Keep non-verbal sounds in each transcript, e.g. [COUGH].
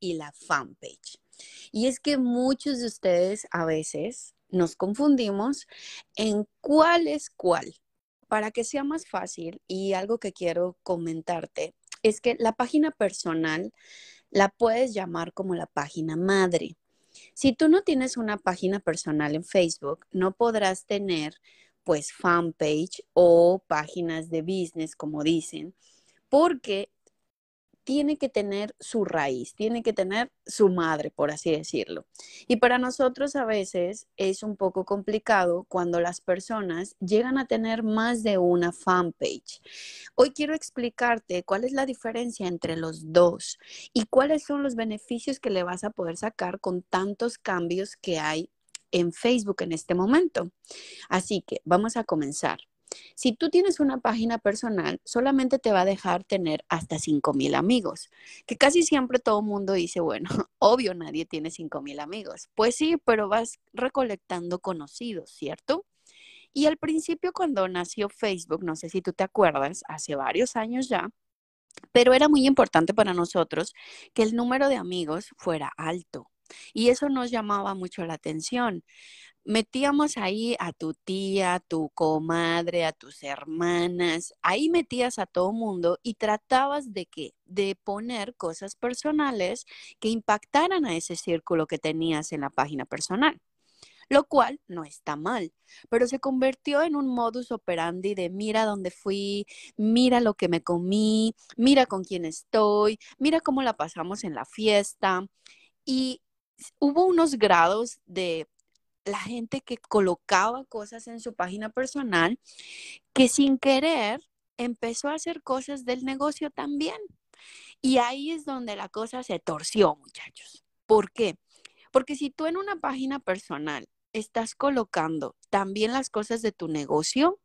y la fanpage. Y es que muchos de ustedes a veces nos confundimos en cuál es cuál. Para que sea más fácil y algo que quiero comentarte es que la página personal la puedes llamar como la página madre. Si tú no tienes una página personal en Facebook, no podrás tener pues fanpage o páginas de business, como dicen, porque tiene que tener su raíz, tiene que tener su madre, por así decirlo. Y para nosotros a veces es un poco complicado cuando las personas llegan a tener más de una fanpage. Hoy quiero explicarte cuál es la diferencia entre los dos y cuáles son los beneficios que le vas a poder sacar con tantos cambios que hay en Facebook en este momento. Así que vamos a comenzar. Si tú tienes una página personal, solamente te va a dejar tener hasta 5,000 amigos, que casi siempre todo mundo dice, bueno, [LAUGHS] obvio nadie tiene 5,000 amigos. Pues sí, pero vas recolectando conocidos, ¿cierto? Y al principio cuando nació Facebook, no sé si tú te acuerdas, hace varios años ya, pero era muy importante para nosotros que el número de amigos fuera alto. Y eso nos llamaba mucho la atención. Metíamos ahí a tu tía, a tu comadre, a tus hermanas, ahí metías a todo mundo y tratabas de qué? De poner cosas personales que impactaran a ese círculo que tenías en la página personal lo cual no está mal, pero se convirtió en un modus operandi de mira dónde fui, mira lo que me comí, mira con quién estoy, mira cómo la pasamos en la fiesta. Y hubo unos grados de la gente que colocaba cosas en su página personal que sin querer empezó a hacer cosas del negocio también. Y ahí es donde la cosa se torció, muchachos. ¿Por qué? Porque si tú en una página personal estás colocando también las cosas de tu negocio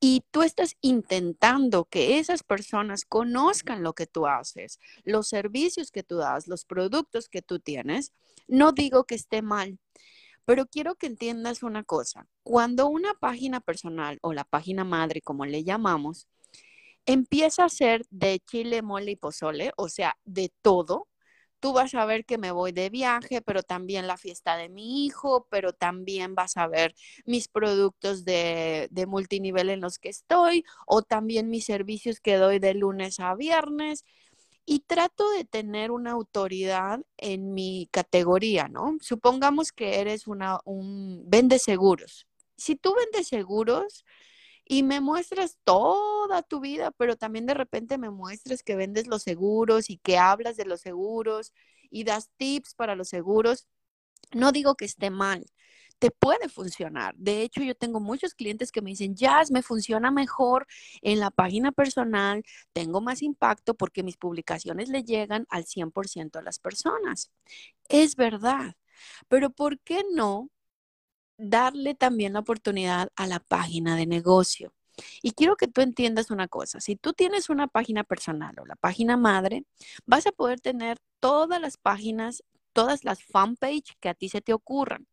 y tú estás intentando que esas personas conozcan lo que tú haces, los servicios que tú das, los productos que tú tienes, no digo que esté mal, pero quiero que entiendas una cosa. Cuando una página personal o la página madre, como le llamamos, empieza a ser de chile, mole y pozole, o sea, de todo, tú vas a ver que me voy de viaje, pero también la fiesta de mi hijo, pero también vas a ver mis productos de, de, multinivel en los que estoy, o también mis servicios que doy de lunes a viernes. Y trato de tener una autoridad en mi categoría, ¿no? Supongamos que eres una, un vende seguros. Si tú vendes seguros, y me muestras toda tu vida, pero también de repente me muestras que vendes los seguros y que hablas de los seguros y das tips para los seguros. No digo que esté mal, te puede funcionar. De hecho, yo tengo muchos clientes que me dicen, Jazz, me funciona mejor en la página personal, tengo más impacto porque mis publicaciones le llegan al 100% a las personas. Es verdad, pero ¿por qué no darle también la oportunidad a la página de negocio. Y quiero que tú entiendas una cosa, si tú tienes una página personal o la página madre, vas a poder tener todas las páginas, todas las fanpage que a ti se te ocurran.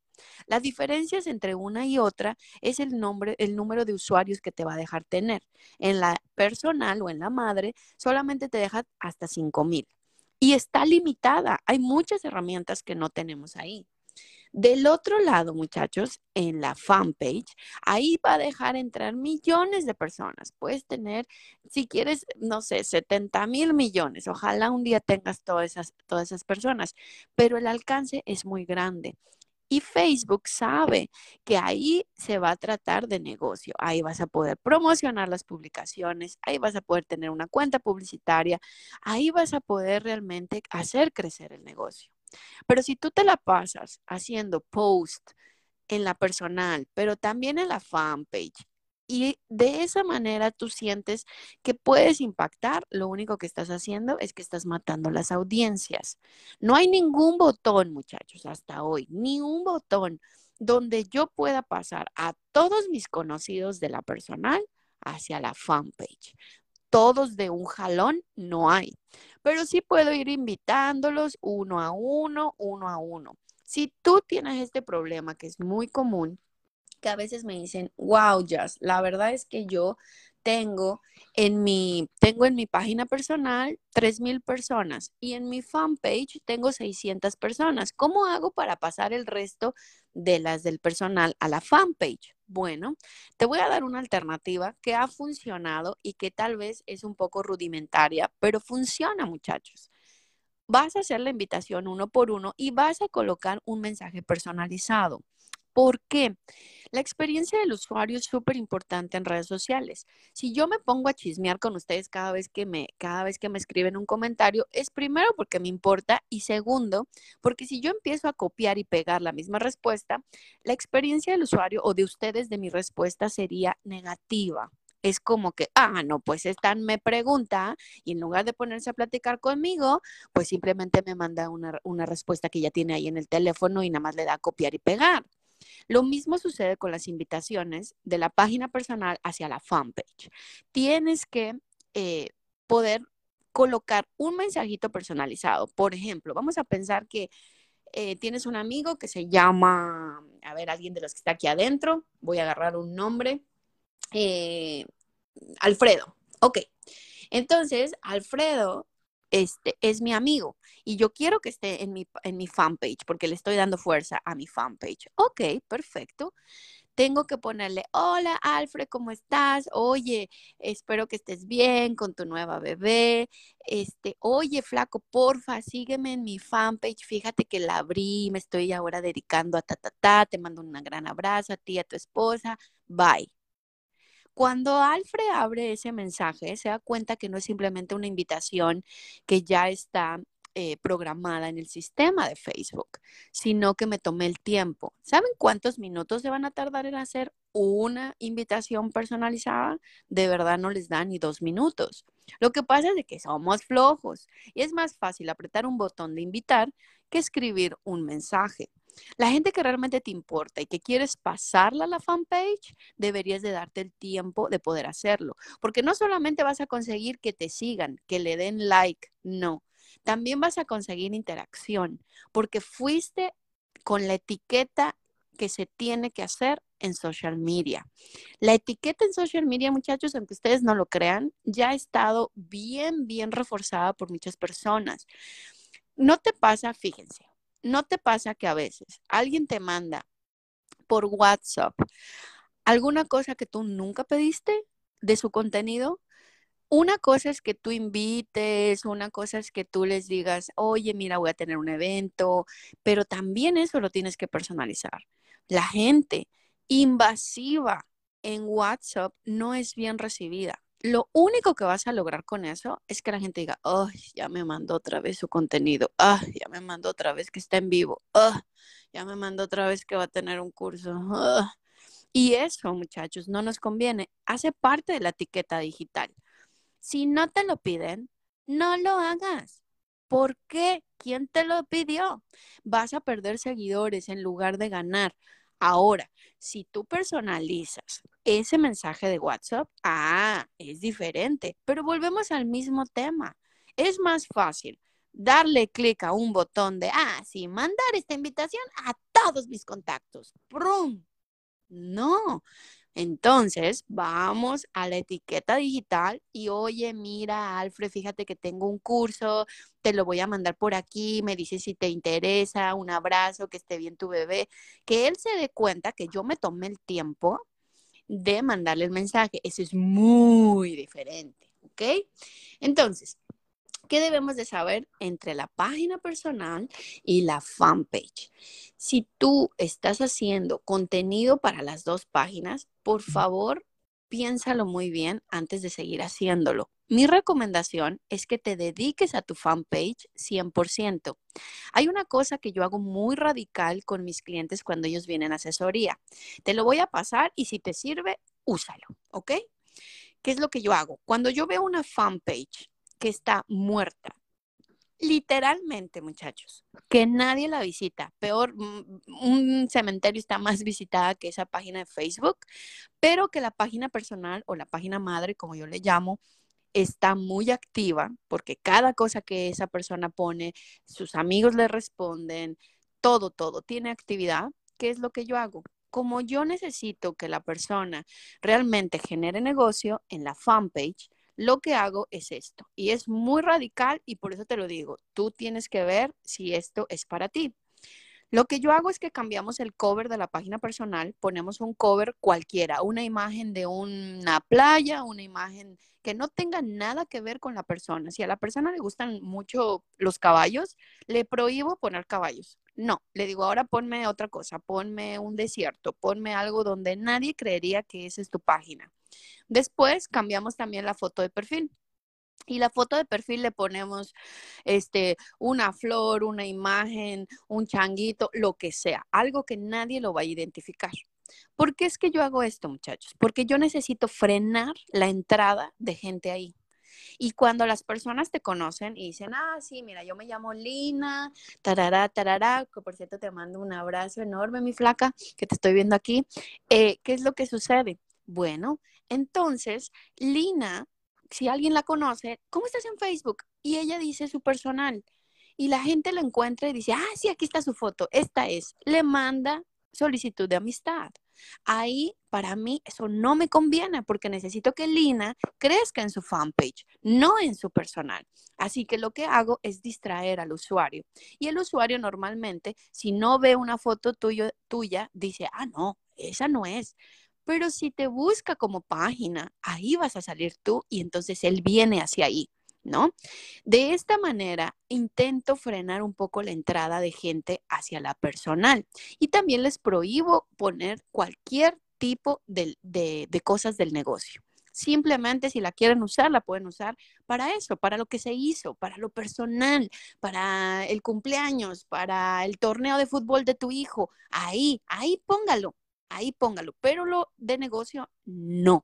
Las diferencias entre una y otra es el nombre, el número de usuarios que te va a dejar tener. En la personal o en la madre solamente te deja hasta 5000 y está limitada. Hay muchas herramientas que no tenemos ahí. Del otro lado, muchachos, en la fanpage, ahí va a dejar entrar millones de personas. Puedes tener, si quieres, no sé, 70 mil millones. Ojalá un día tengas todas esas, todas esas personas, pero el alcance es muy grande. Y Facebook sabe que ahí se va a tratar de negocio. Ahí vas a poder promocionar las publicaciones, ahí vas a poder tener una cuenta publicitaria, ahí vas a poder realmente hacer crecer el negocio. Pero si tú te la pasas haciendo post en la personal, pero también en la fanpage, y de esa manera tú sientes que puedes impactar, lo único que estás haciendo es que estás matando las audiencias. No hay ningún botón, muchachos, hasta hoy, ni un botón donde yo pueda pasar a todos mis conocidos de la personal hacia la fanpage todos de un jalón, no hay. Pero sí puedo ir invitándolos uno a uno, uno a uno. Si tú tienes este problema, que es muy común, que a veces me dicen, wow, Jazz, la verdad es que yo tengo en mi, tengo en mi página personal 3.000 personas y en mi fanpage tengo 600 personas. ¿Cómo hago para pasar el resto de las del personal a la fanpage? Bueno, te voy a dar una alternativa que ha funcionado y que tal vez es un poco rudimentaria, pero funciona, muchachos. Vas a hacer la invitación uno por uno y vas a colocar un mensaje personalizado. ¿Por qué? La experiencia del usuario es súper importante en redes sociales. Si yo me pongo a chismear con ustedes cada vez que me, cada vez que me escriben un comentario, es primero porque me importa y segundo, porque si yo empiezo a copiar y pegar la misma respuesta, la experiencia del usuario o de ustedes de mi respuesta sería negativa. Es como que, ah, no, pues esta me pregunta y en lugar de ponerse a platicar conmigo, pues simplemente me manda una, una respuesta que ya tiene ahí en el teléfono y nada más le da a copiar y pegar. Lo mismo sucede con las invitaciones de la página personal hacia la fanpage. Tienes que eh, poder colocar un mensajito personalizado. Por ejemplo, vamos a pensar que eh, tienes un amigo que se llama, a ver, alguien de los que está aquí adentro, voy a agarrar un nombre, eh, Alfredo. Ok, entonces Alfredo este, es mi amigo y yo quiero que esté en mi, en mi fanpage porque le estoy dando fuerza a mi fanpage. Ok, perfecto. Tengo que ponerle, hola Alfred, ¿cómo estás? Oye, espero que estés bien con tu nueva bebé. Este, oye, flaco, porfa, sígueme en mi fanpage. Fíjate que la abrí, me estoy ahora dedicando a ta, ta, ta. Te mando un gran abrazo a ti, a tu esposa. Bye. Cuando Alfred abre ese mensaje, se da cuenta que no es simplemente una invitación que ya está eh, programada en el sistema de Facebook, sino que me tomé el tiempo. ¿Saben cuántos minutos se van a tardar en hacer una invitación personalizada? De verdad no les da ni dos minutos. Lo que pasa es que somos flojos y es más fácil apretar un botón de invitar que escribir un mensaje. La gente que realmente te importa y que quieres pasarla a la fanpage, deberías de darte el tiempo de poder hacerlo, porque no solamente vas a conseguir que te sigan, que le den like, no, también vas a conseguir interacción, porque fuiste con la etiqueta que se tiene que hacer en social media. La etiqueta en social media, muchachos, aunque ustedes no lo crean, ya ha estado bien, bien reforzada por muchas personas. No te pasa, fíjense, ¿No te pasa que a veces alguien te manda por WhatsApp alguna cosa que tú nunca pediste de su contenido? Una cosa es que tú invites, una cosa es que tú les digas, oye, mira, voy a tener un evento, pero también eso lo tienes que personalizar. La gente invasiva en WhatsApp no es bien recibida lo único que vas a lograr con eso es que la gente diga, ay, ya me mandó otra vez su contenido, ay, ya me mandó otra vez que está en vivo, ay, ya me mandó otra vez que va a tener un curso. Y eso, muchachos, no nos conviene. Hace parte de la etiqueta digital. Si no te lo piden, no lo hagas. ¿Por qué? ¿Quién te lo pidió? Vas a perder seguidores en lugar de ganar. Ahora, si tú personalizas ese mensaje de WhatsApp, ah, es diferente, pero volvemos al mismo tema. Es más fácil darle clic a un botón de, ah, sí, mandar esta invitación a todos mis contactos. ¡Prum! No, entonces, vamos a la etiqueta digital y oye, mira, Alfred, fíjate que tengo un curso, te lo voy a mandar por aquí, me dices si te interesa, un abrazo, que esté bien tu bebé, que él se dé cuenta que yo me tomé el tiempo de mandarle el mensaje. Eso es muy diferente, ¿ok? Entonces, ¿Qué debemos de saber entre la página personal y la fanpage? Si tú estás haciendo contenido para las dos páginas, por favor, piénsalo muy bien antes de seguir haciéndolo. Mi recomendación es que te dediques a tu fanpage 100%. Hay una cosa que yo hago muy radical con mis clientes cuando ellos vienen a asesoría. Te lo voy a pasar y si te sirve, úsalo, ¿ok? ¿Qué es lo que yo hago? Cuando yo veo una fanpage que está muerta. Literalmente, muchachos, que nadie la visita. Peor, mm, un cementerio está más visitada que esa página de Facebook, pero que la página personal o la página madre, como yo le llamo, está muy activa porque cada cosa que esa persona pone, sus amigos le responden, todo, todo tiene actividad. ¿Qué es lo que yo hago? como yo necesito que la persona realmente genere negocio en la fanpage, lo que hago es esto. Y es muy radical y por eso te lo digo, tú tienes que ver si esto es para ti. Lo que yo hago es que cambiamos el cover de la página personal, ponemos un cover cualquiera, una imagen de una playa, una imagen que no tenga nada que ver con la persona. Si a la persona le gustan mucho los caballos, le prohíbo poner caballos. No, le digo, ahora ponme otra cosa, ponme un desierto, ponme algo donde nadie creería que esa es tu página. Después cambiamos también la foto de perfil. Y la foto de perfil le ponemos este, una flor, una imagen, un changuito, lo que sea, algo que nadie lo va a identificar. ¿Por qué es que yo hago esto, muchachos? Porque yo necesito frenar la entrada de gente ahí. Y cuando las personas te conocen y dicen, ah, sí, mira, yo me llamo Lina, tarará, tarará, que por cierto te mando un abrazo enorme, mi flaca, que te estoy viendo aquí, eh, ¿qué es lo que sucede? Bueno, entonces, Lina si alguien la conoce, ¿cómo estás en Facebook? Y ella dice su personal. Y la gente lo encuentra y dice, ah, sí, aquí está su foto, esta es. Le manda solicitud de amistad. Ahí, para mí, eso no me conviene porque necesito que Lina crezca en su fanpage, no en su personal. Así que lo que hago es distraer al usuario. Y el usuario normalmente, si no ve una foto tuya, dice, ah, no, esa no es. Pero si te busca como página, ahí vas a salir tú y entonces él viene hacia ahí, ¿no? De esta manera, intento frenar un poco la entrada de gente hacia la personal y también les prohíbo poner cualquier tipo de, de cosas del negocio. Simplemente si la quieren usar, la pueden usar para eso, para lo que se hizo, para lo personal, para el cumpleaños, para el torneo de fútbol de tu hijo. Ahí, ahí póngalo ahí póngalo, pero lo de negocio no.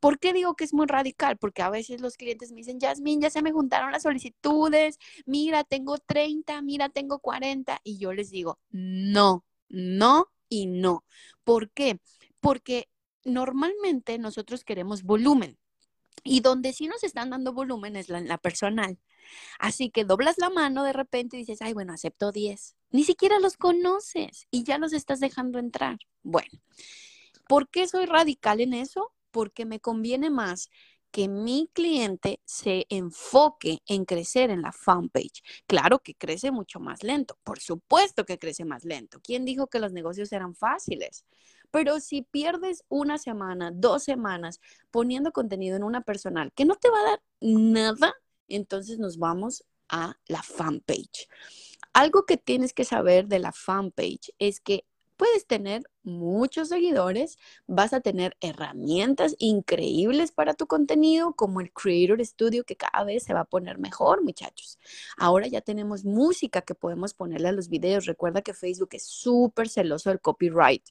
¿Por qué digo que es muy radical? Porque a veces los clientes me dicen, Yasmin, ya se me juntaron las solicitudes, mira, tengo 30, mira, tengo 40, y yo les digo, no, no y no. ¿Por qué? Porque normalmente nosotros queremos volumen. Y donde sí nos están dando volumen es la, la personal. Así que doblas la mano de repente y dices, ay, bueno, acepto 10. Ni siquiera los conoces y ya los estás dejando entrar. Bueno, ¿por qué soy radical en eso? Porque me conviene más que mi cliente se enfoque en crecer en la fanpage. Claro que crece mucho más lento, por supuesto que crece más lento. ¿Quién dijo que los negocios eran fáciles? Pero si pierdes una semana, dos semanas poniendo contenido en una personal que no te va a dar nada, entonces nos vamos a la fanpage. Algo que tienes que saber de la fanpage es que puedes tener muchos seguidores, vas a tener herramientas increíbles para tu contenido, como el Creator Studio, que cada vez se va a poner mejor, muchachos. Ahora ya tenemos música que podemos ponerle a los videos. Recuerda que Facebook es súper celoso del copyright,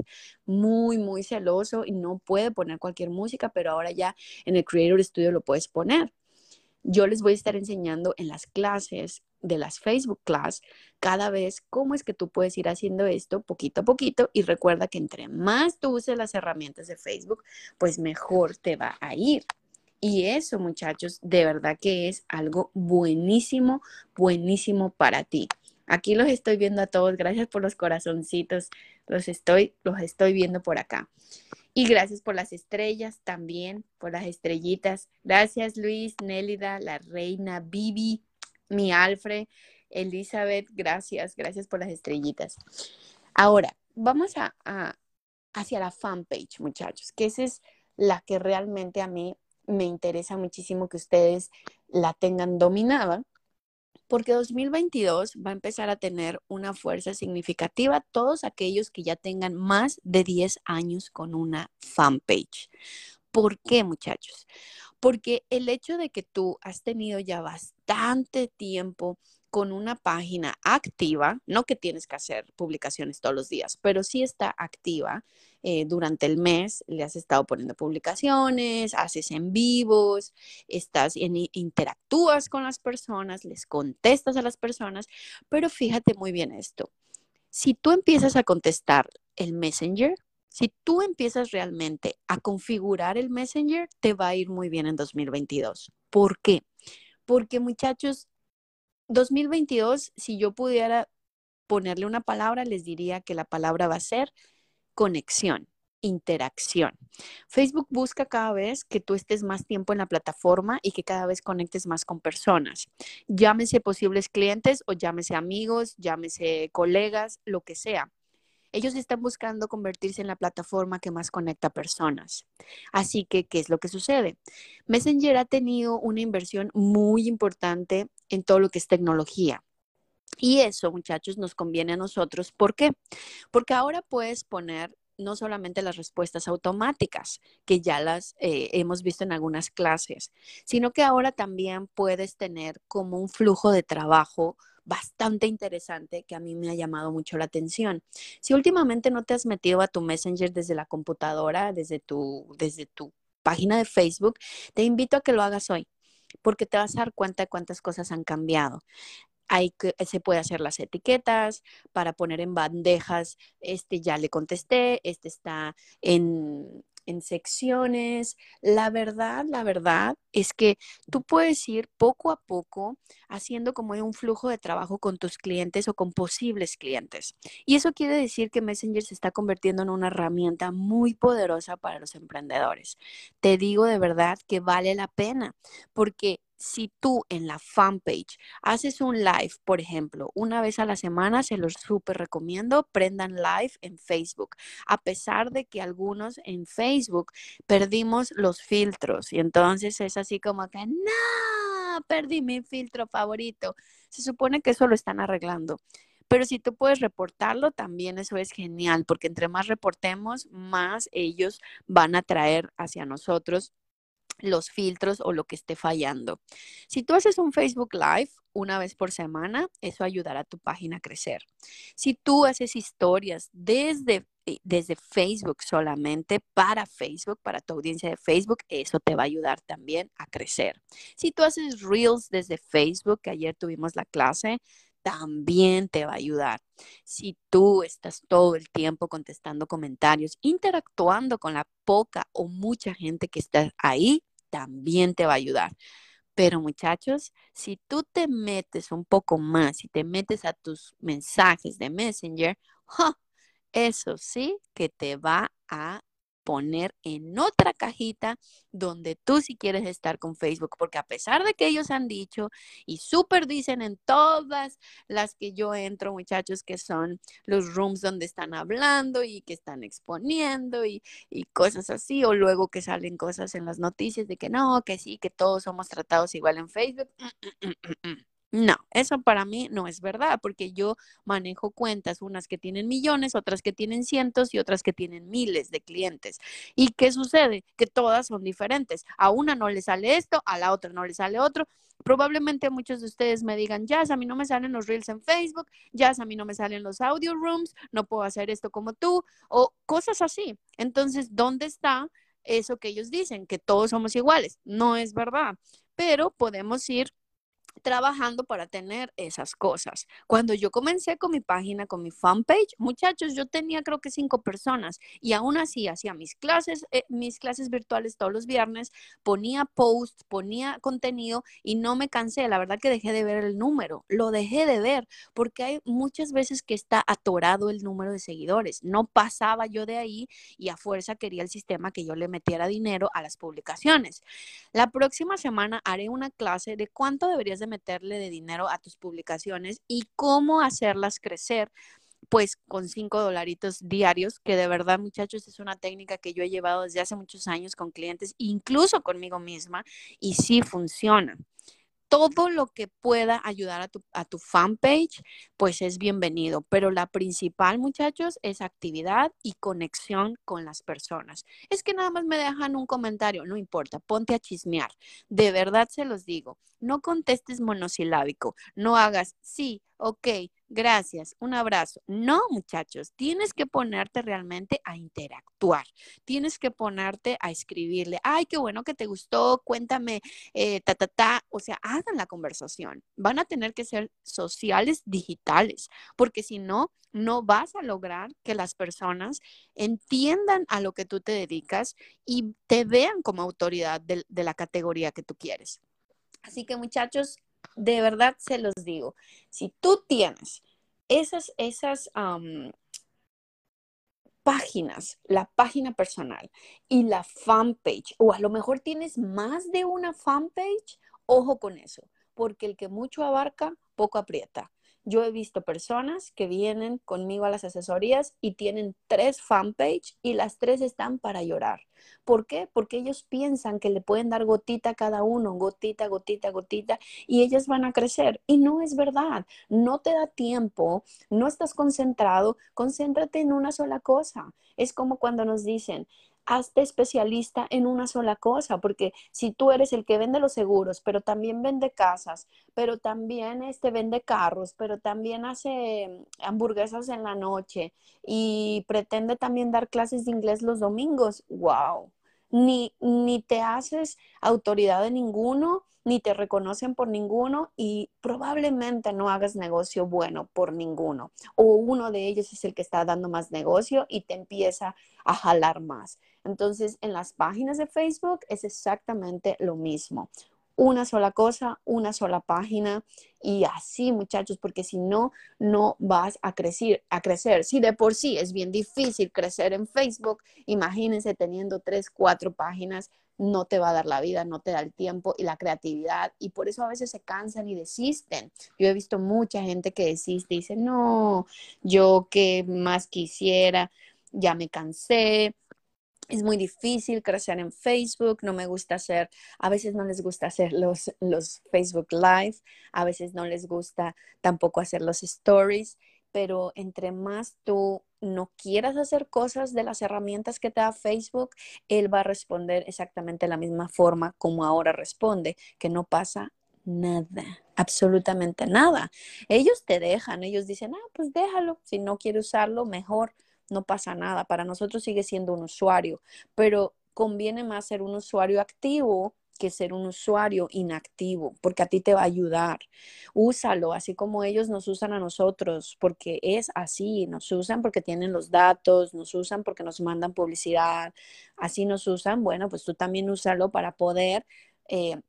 muy, muy celoso y no puede poner cualquier música, pero ahora ya en el Creator Studio lo puedes poner. Yo les voy a estar enseñando en las clases de las Facebook Class cada vez cómo es que tú puedes ir haciendo esto poquito a poquito y recuerda que entre más tú uses las herramientas de Facebook, pues mejor te va a ir. Y eso, muchachos, de verdad que es algo buenísimo, buenísimo para ti. Aquí los estoy viendo a todos. Gracias por los corazoncitos. Los estoy, los estoy viendo por acá. Y gracias por las estrellas también, por las estrellitas. Gracias Luis, Nélida, la reina, Bibi, mi Alfred, Elizabeth, gracias, gracias por las estrellitas. Ahora, vamos a, a hacia la fanpage, muchachos, que esa es la que realmente a mí me interesa muchísimo que ustedes la tengan dominada porque 2022 va a empezar a tener una fuerza significativa todos aquellos que ya tengan más de 10 años con una fanpage. ¿Por qué, muchachos? Porque el hecho de que tú has tenido ya bastante tiempo con una página activa, no que tienes que hacer publicaciones todos los días, pero sí está activa eh, durante el mes, le has estado poniendo publicaciones, haces en vivos, estás en, interactúas con las personas, les contestas a las personas, pero fíjate muy bien esto. Si tú empiezas a contestar el Messenger, si tú empiezas realmente a configurar el Messenger, te va a ir muy bien en 2022. ¿Por qué? Porque muchachos, 2022, si yo pudiera ponerle una palabra, les diría que la palabra va a ser conexión interacción. Facebook busca cada vez que tú estés más tiempo en la plataforma y que cada vez conectes más con personas. Llámese posibles clientes o llámese amigos, llámese colegas, lo que sea. Ellos están buscando convertirse en la plataforma que más conecta personas. Así que, ¿qué es lo que sucede? Messenger ha tenido una inversión muy importante en todo lo que es tecnología. Y eso, muchachos, nos conviene a nosotros. ¿Por qué? Porque ahora puedes poner no solamente las respuestas automáticas, que ya las eh, hemos visto en algunas clases, sino que ahora también puedes tener como un flujo de trabajo bastante interesante que a mí me ha llamado mucho la atención. Si últimamente no te has metido a tu Messenger desde la computadora, desde tu, desde tu página de Facebook, te invito a que lo hagas hoy porque te vas a dar cuenta de cuántas cosas han cambiado que, se puede hacer las etiquetas para poner en bandejas, este ya le contesté, este está en, en secciones. La verdad, la verdad es que tú puedes ir poco a poco haciendo como un flujo de trabajo con tus clientes o con posibles clientes. Y eso quiere decir que Messenger se está convirtiendo en una herramienta muy poderosa para los emprendedores. Te digo de verdad que vale la pena porque si tú en la fanpage haces un live, por ejemplo, una vez a la semana, se los súper recomiendo, prendan live en Facebook, a pesar de que algunos en Facebook perdimos los filtros y entonces es así como que, no, perdí mi filtro favorito. Se supone que eso lo están arreglando. Pero si tú puedes reportarlo, también eso es genial, porque entre más reportemos, más ellos van a traer hacia nosotros los filtros o lo que esté fallando. Si tú haces un Facebook Live una vez por semana, eso ayudará a tu página a crecer. Si tú haces historias desde, eh, desde Facebook solamente para Facebook, para tu audiencia de Facebook, eso te va a ayudar también a crecer. Si tú haces Reels desde Facebook, que ayer tuvimos la clase, también te va a ayudar. Si tú estás todo el tiempo contestando comentarios, interactuando con la poca o mucha gente que está ahí, también te va a ayudar. Pero muchachos, si tú te metes un poco más, y te metes a tus mensajes de Messenger, eso sí que te va a poner en otra cajita donde tú si quieres estar con Facebook, porque a pesar de que ellos han dicho y súper dicen en todas las que yo entro, muchachos, que son los rooms donde están hablando y que están exponiendo y, y cosas así, o luego que salen cosas en las noticias de que no, que sí, que todos somos tratados igual en Facebook. No, eso para mí no es verdad, porque yo manejo cuentas, unas que tienen millones, otras que tienen cientos y otras que tienen miles de clientes. ¿Y qué sucede? Que todas son diferentes. A una no le sale esto, a la otra no le sale otro. Probablemente muchos de ustedes me digan, ya, a mí no me salen los reels en Facebook, ya, a mí no me salen los audio rooms, no puedo hacer esto como tú, o cosas así. Entonces, ¿dónde está eso que ellos dicen? Que todos somos iguales. No es verdad, pero podemos ir trabajando para tener esas cosas. Cuando yo comencé con mi página, con mi fanpage, muchachos, yo tenía creo que cinco personas y aún así hacía mis clases, eh, mis clases virtuales todos los viernes, ponía posts, ponía contenido y no me cansé. La verdad que dejé de ver el número, lo dejé de ver porque hay muchas veces que está atorado el número de seguidores. No pasaba yo de ahí y a fuerza quería el sistema que yo le metiera dinero a las publicaciones. La próxima semana haré una clase de cuánto deberías de meterle de dinero a tus publicaciones y cómo hacerlas crecer pues con cinco dolaritos diarios, que de verdad muchachos es una técnica que yo he llevado desde hace muchos años con clientes, incluso conmigo misma, y sí funciona todo lo que pueda ayudar a tu, a tu fanpage, pues es bienvenido. Pero la principal, muchachos, es actividad y conexión con las personas. Es que nada más me dejan un comentario, no importa, ponte a chismear. De verdad se los digo, no contestes monosilábico, no hagas sí, ok, gracias, un abrazo. No, muchachos, tienes que ponerte realmente a interactuar, tienes que ponerte a escribirle, ay, qué bueno que te gustó, cuéntame, eh, ta, ta, ta, o sea, hagan la conversación. Van a tener que ser sociales digitales, porque si no, no vas a lograr que las personas entiendan a lo que tú te dedicas y te vean como autoridad de, de la categoría que tú quieres. Así que muchachos, de verdad se los digo, si tú tienes esas, esas, páginas, la página personal y la fanpage, o a lo mejor tienes más de una fanpage, ojo con eso, porque el que mucho abarca, poco aprieta. Yo he visto personas que vienen conmigo a las asesorías y tienen tres fanpage y las tres están para llorar. ¿Por qué? Porque ellos piensan que le pueden dar gotita a cada uno, gotita, gotita, gotita, y ellas van a crecer. Y no es verdad. No te da tiempo, no estás concentrado, concéntrate en una sola cosa. Es como cuando nos dicen, hazte especialista en una sola cosa, porque si tú eres el que vende los seguros, pero también vende casas, pero también este vende carros, pero también hace hamburguesas en la noche y pretende también dar clases de inglés los domingos, wow. Ni, ni te haces autoridad de ninguno, ni te reconocen por ninguno y probablemente no hagas negocio bueno por ninguno. O uno de ellos es el que está dando más negocio y te empieza a jalar más. Entonces, en las páginas de Facebook es exactamente lo mismo. Una sola cosa, una sola página y así, muchachos, porque si no, no vas a crecer, a crecer. Si de por sí es bien difícil crecer en Facebook, imagínense teniendo tres, cuatro páginas, no te va a dar la vida, no te da el tiempo y la creatividad y por eso a veces se cansan y desisten. Yo he visto mucha gente que desiste y dice, no, yo qué más quisiera, ya me cansé, es muy difícil crecer en Facebook, no me gusta hacer, a veces no les gusta hacer los, los Facebook Live, a veces no les gusta tampoco hacer los stories, pero entre más tú no quieras hacer cosas de las herramientas que te da Facebook, él va a responder exactamente la misma forma como ahora responde, que no pasa nada, absolutamente nada. Ellos te dejan, ellos dicen, ah, pues déjalo, si no quiere usarlo, mejor no pasa nada. Para nosotros sigue siendo un usuario, pero conviene más ser un usuario activo que ser un usuario inactivo, porque a ti te va a ayudar. Úsalo, así como ellos nos usan a nosotros, porque es así, nos usan porque tienen los datos, nos usan porque nos mandan publicidad, así nos usan, bueno, pues tú también úsalo para poder eh,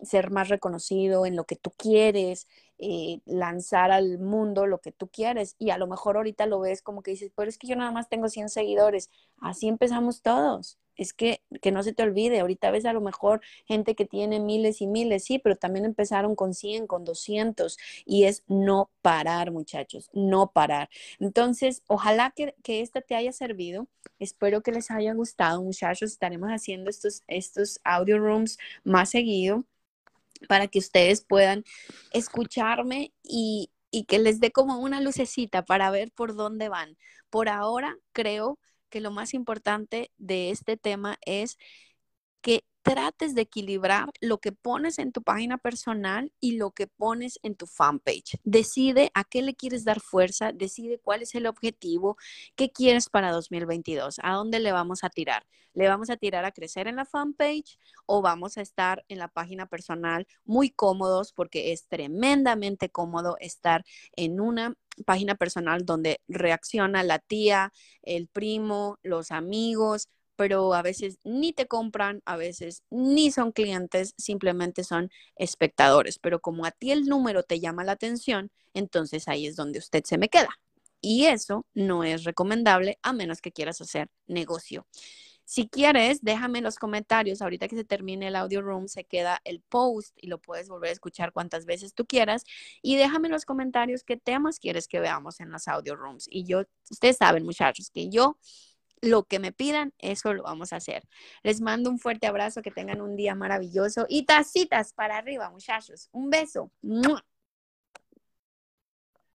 ser más reconocido en lo que tú quieres, eh, lanzar al mundo lo que tú quieres. Y a lo mejor ahorita lo ves como que dices, pero es que yo nada más tengo 100 seguidores. Así empezamos todos. Es que, que no se te olvide, ahorita ves a lo mejor gente que tiene miles y miles, sí, pero también empezaron con 100, con 200 y es no parar, muchachos, no parar. Entonces, ojalá que, que esta te haya servido. Espero que les haya gustado, muchachos. Estaremos haciendo estos, estos audio rooms más seguido para que ustedes puedan escucharme y, que les dé como una lucecita para ver por dónde van. Por ahora, creo que lo más importante de este tema es que trates de equilibrar lo que pones en tu página personal y lo que pones en tu fanpage. Decide a qué le quieres dar fuerza, decide cuál es el objetivo, qué quieres para 2022, a dónde le vamos a tirar. ¿Le vamos a tirar a crecer en la fanpage o vamos a estar en la página personal muy cómodos porque es tremendamente cómodo estar en una página personal donde reacciona la tía, el primo, los amigos, pero a veces ni te compran, a veces ni son clientes, simplemente son espectadores. Pero como a ti el número te llama la atención, entonces ahí es donde usted se me queda. Y eso no es recomendable a menos que quieras hacer negocio. Si quieres, déjame en los comentarios. Ahorita que se termine el audio room, se queda el post y lo puedes volver a escuchar cuantas veces tú quieras. Y déjame en los comentarios qué temas quieres que veamos en los audio rooms. Y yo, ustedes saben, muchachos, que yo lo que me pidan, eso lo vamos a hacer. Les mando un fuerte abrazo, que tengan un día maravilloso y tacitas para arriba, muchachos. Un beso.